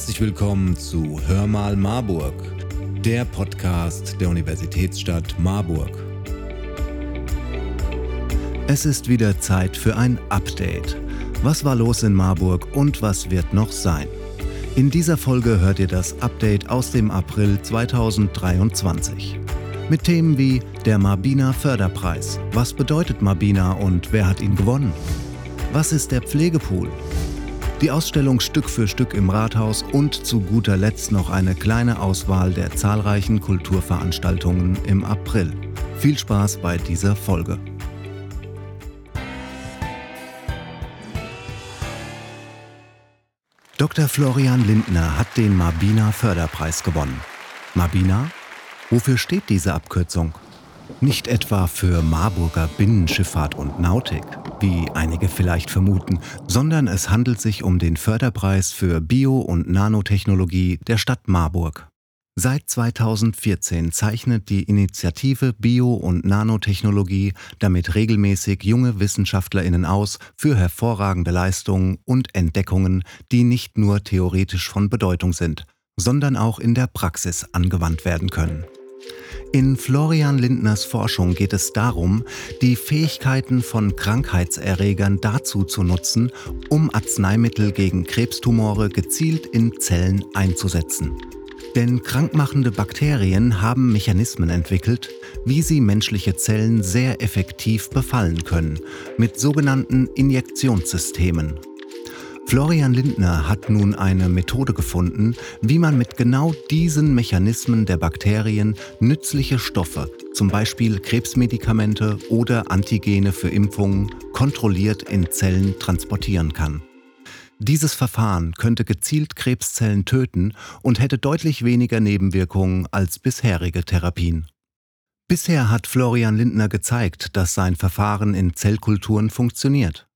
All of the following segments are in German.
Herzlich willkommen zu Hör mal Marburg, der Podcast der Universitätsstadt Marburg. Es ist wieder Zeit für ein Update. Was war los in Marburg und was wird noch sein? In dieser Folge hört ihr das Update aus dem April 2023. Mit Themen wie der Marbina Förderpreis. Was bedeutet Marbina und wer hat ihn gewonnen? Was ist der Pflegepool? Die Ausstellung Stück für Stück im Rathaus und zu guter Letzt noch eine kleine Auswahl der zahlreichen Kulturveranstaltungen im April. Viel Spaß bei dieser Folge. Dr. Florian Lindner hat den Mabina Förderpreis gewonnen. Mabina? Wofür steht diese Abkürzung? Nicht etwa für Marburger Binnenschifffahrt und Nautik, wie einige vielleicht vermuten, sondern es handelt sich um den Förderpreis für Bio- und Nanotechnologie der Stadt Marburg. Seit 2014 zeichnet die Initiative Bio- und Nanotechnologie damit regelmäßig junge Wissenschaftlerinnen aus für hervorragende Leistungen und Entdeckungen, die nicht nur theoretisch von Bedeutung sind, sondern auch in der Praxis angewandt werden können. In Florian Lindners Forschung geht es darum, die Fähigkeiten von Krankheitserregern dazu zu nutzen, um Arzneimittel gegen Krebstumore gezielt in Zellen einzusetzen. Denn krankmachende Bakterien haben Mechanismen entwickelt, wie sie menschliche Zellen sehr effektiv befallen können, mit sogenannten Injektionssystemen. Florian Lindner hat nun eine Methode gefunden, wie man mit genau diesen Mechanismen der Bakterien nützliche Stoffe, zum Beispiel Krebsmedikamente oder Antigene für Impfungen, kontrolliert in Zellen transportieren kann. Dieses Verfahren könnte gezielt Krebszellen töten und hätte deutlich weniger Nebenwirkungen als bisherige Therapien. Bisher hat Florian Lindner gezeigt, dass sein Verfahren in Zellkulturen funktioniert.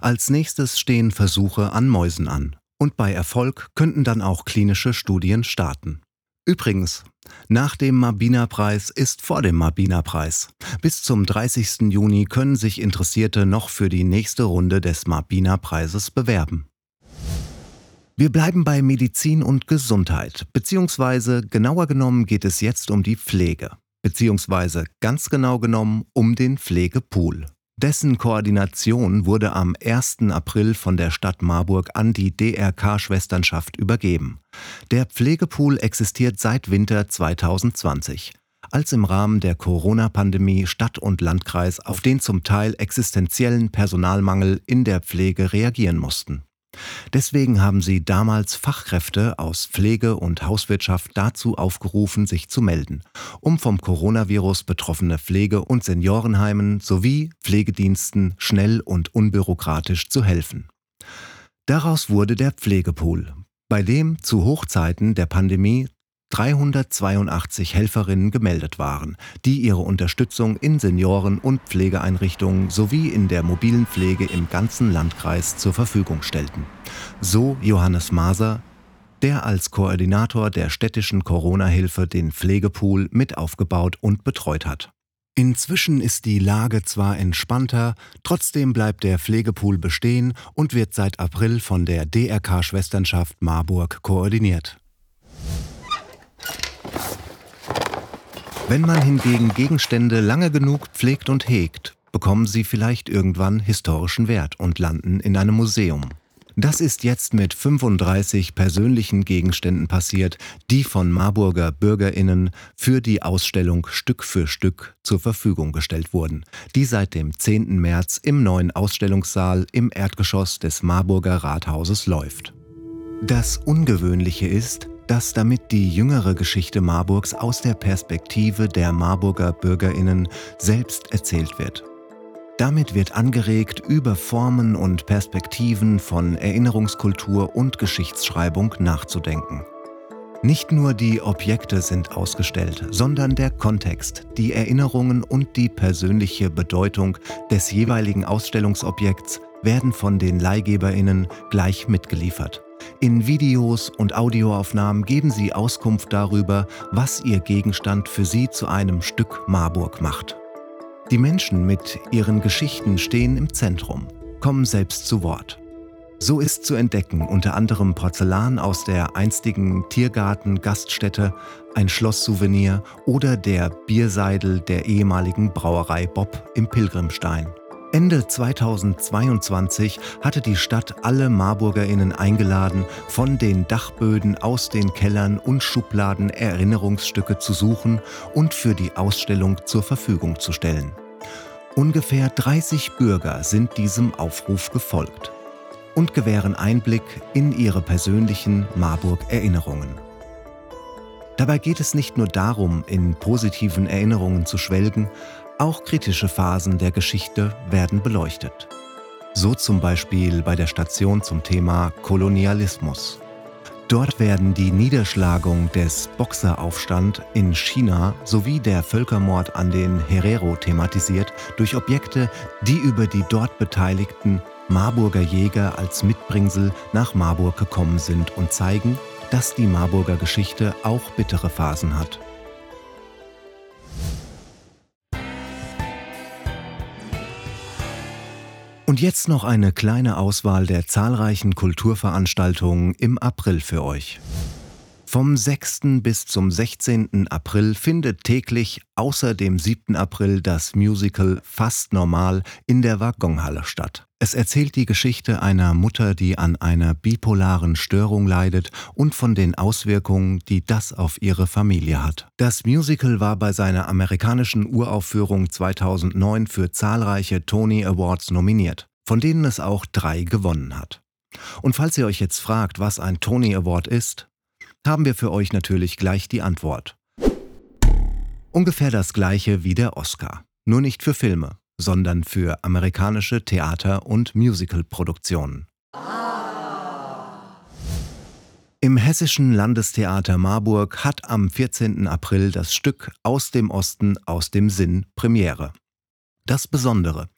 Als nächstes stehen Versuche an Mäusen an. Und bei Erfolg könnten dann auch klinische Studien starten. Übrigens, nach dem Mabina-Preis ist vor dem Mabina-Preis. Bis zum 30. Juni können sich Interessierte noch für die nächste Runde des Mabina-Preises bewerben. Wir bleiben bei Medizin und Gesundheit, beziehungsweise genauer genommen geht es jetzt um die Pflege, beziehungsweise ganz genau genommen um den Pflegepool. Dessen Koordination wurde am 1. April von der Stadt Marburg an die DRK-Schwesternschaft übergeben. Der Pflegepool existiert seit Winter 2020 als im Rahmen der Corona-Pandemie Stadt und Landkreis auf den zum Teil existenziellen Personalmangel in der Pflege reagieren mussten. Deswegen haben sie damals Fachkräfte aus Pflege und Hauswirtschaft dazu aufgerufen, sich zu melden, um vom Coronavirus betroffene Pflege- und Seniorenheimen sowie Pflegediensten schnell und unbürokratisch zu helfen. Daraus wurde der Pflegepool, bei dem zu Hochzeiten der Pandemie 382 Helferinnen gemeldet waren, die ihre Unterstützung in Senioren- und Pflegeeinrichtungen sowie in der mobilen Pflege im ganzen Landkreis zur Verfügung stellten. So Johannes Maser, der als Koordinator der städtischen Corona-Hilfe den Pflegepool mit aufgebaut und betreut hat. Inzwischen ist die Lage zwar entspannter, trotzdem bleibt der Pflegepool bestehen und wird seit April von der DRK Schwesternschaft Marburg koordiniert. Wenn man hingegen Gegenstände lange genug pflegt und hegt, bekommen sie vielleicht irgendwann historischen Wert und landen in einem Museum. Das ist jetzt mit 35 persönlichen Gegenständen passiert, die von Marburger Bürgerinnen für die Ausstellung Stück für Stück zur Verfügung gestellt wurden, die seit dem 10. März im neuen Ausstellungssaal im Erdgeschoss des Marburger Rathauses läuft. Das Ungewöhnliche ist, dass damit die jüngere Geschichte Marburgs aus der Perspektive der Marburger Bürgerinnen selbst erzählt wird. Damit wird angeregt, über Formen und Perspektiven von Erinnerungskultur und Geschichtsschreibung nachzudenken. Nicht nur die Objekte sind ausgestellt, sondern der Kontext, die Erinnerungen und die persönliche Bedeutung des jeweiligen Ausstellungsobjekts werden von den Leihgeberinnen gleich mitgeliefert. In Videos und Audioaufnahmen geben sie Auskunft darüber, was ihr Gegenstand für sie zu einem Stück Marburg macht. Die Menschen mit ihren Geschichten stehen im Zentrum, kommen selbst zu Wort. So ist zu entdecken unter anderem Porzellan aus der einstigen Tiergarten-Gaststätte, ein Schlosssouvenir oder der Bierseidel der ehemaligen Brauerei Bob im Pilgrimstein. Ende 2022 hatte die Stadt alle Marburgerinnen eingeladen, von den Dachböden aus den Kellern und Schubladen Erinnerungsstücke zu suchen und für die Ausstellung zur Verfügung zu stellen. Ungefähr 30 Bürger sind diesem Aufruf gefolgt und gewähren Einblick in ihre persönlichen Marburg-Erinnerungen. Dabei geht es nicht nur darum, in positiven Erinnerungen zu schwelgen, auch kritische Phasen der Geschichte werden beleuchtet. So zum Beispiel bei der Station zum Thema Kolonialismus. Dort werden die Niederschlagung des Boxeraufstand in China sowie der Völkermord an den Herero thematisiert durch Objekte, die über die dort beteiligten Marburger Jäger als Mitbringsel nach Marburg gekommen sind und zeigen, dass die Marburger Geschichte auch bittere Phasen hat. Und jetzt noch eine kleine Auswahl der zahlreichen Kulturveranstaltungen im April für euch. Vom 6. bis zum 16. April findet täglich außer dem 7. April das Musical Fast Normal in der Waggonhalle statt. Es erzählt die Geschichte einer Mutter, die an einer bipolaren Störung leidet und von den Auswirkungen, die das auf ihre Familie hat. Das Musical war bei seiner amerikanischen Uraufführung 2009 für zahlreiche Tony Awards nominiert, von denen es auch drei gewonnen hat. Und falls ihr euch jetzt fragt, was ein Tony Award ist, haben wir für euch natürlich gleich die Antwort. Ungefähr das gleiche wie der Oscar, nur nicht für Filme, sondern für amerikanische Theater- und Musicalproduktionen. Im Hessischen Landestheater Marburg hat am 14. April das Stück Aus dem Osten, aus dem Sinn Premiere. Das Besondere.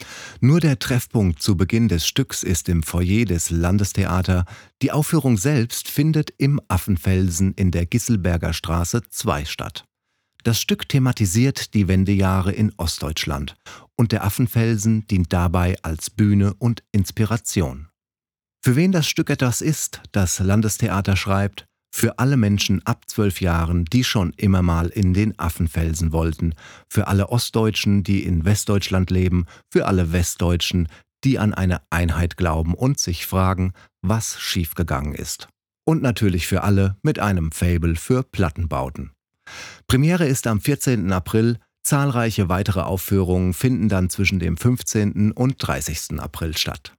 Nur der Treffpunkt zu Beginn des Stücks ist im Foyer des Landestheater. Die Aufführung selbst findet im Affenfelsen in der Gisselberger Straße 2 statt. Das Stück thematisiert die Wendejahre in Ostdeutschland und der Affenfelsen dient dabei als Bühne und Inspiration. Für wen das Stück etwas ist, das Landestheater schreibt, für alle Menschen ab zwölf Jahren, die schon immer mal in den Affenfelsen wollten. Für alle Ostdeutschen, die in Westdeutschland leben. Für alle Westdeutschen, die an eine Einheit glauben und sich fragen, was schiefgegangen ist. Und natürlich für alle mit einem Fable für Plattenbauten. Premiere ist am 14. April. Zahlreiche weitere Aufführungen finden dann zwischen dem 15. und 30. April statt.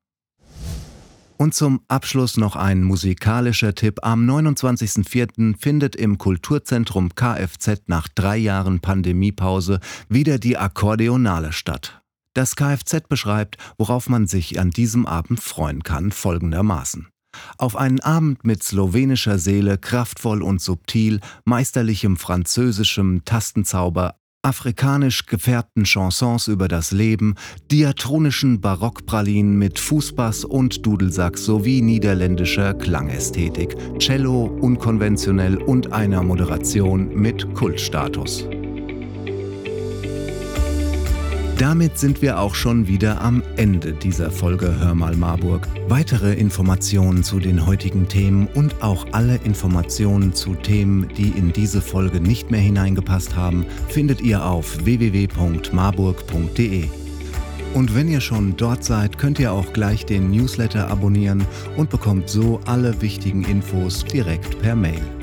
Und zum Abschluss noch ein musikalischer Tipp. Am 29.04. findet im Kulturzentrum Kfz nach drei Jahren Pandemiepause wieder die Akkordeonale statt. Das Kfz beschreibt, worauf man sich an diesem Abend freuen kann, folgendermaßen. Auf einen Abend mit slowenischer Seele, kraftvoll und subtil, meisterlichem französischem Tastenzauber, afrikanisch gefärbten Chansons über das Leben, diatronischen Barockpralinen mit Fußbass und Dudelsack sowie niederländischer Klangästhetik, Cello unkonventionell und einer Moderation mit Kultstatus. Damit sind wir auch schon wieder am Ende dieser Folge Hör mal Marburg. Weitere Informationen zu den heutigen Themen und auch alle Informationen zu Themen, die in diese Folge nicht mehr hineingepasst haben, findet ihr auf www.marburg.de. Und wenn ihr schon dort seid, könnt ihr auch gleich den Newsletter abonnieren und bekommt so alle wichtigen Infos direkt per Mail.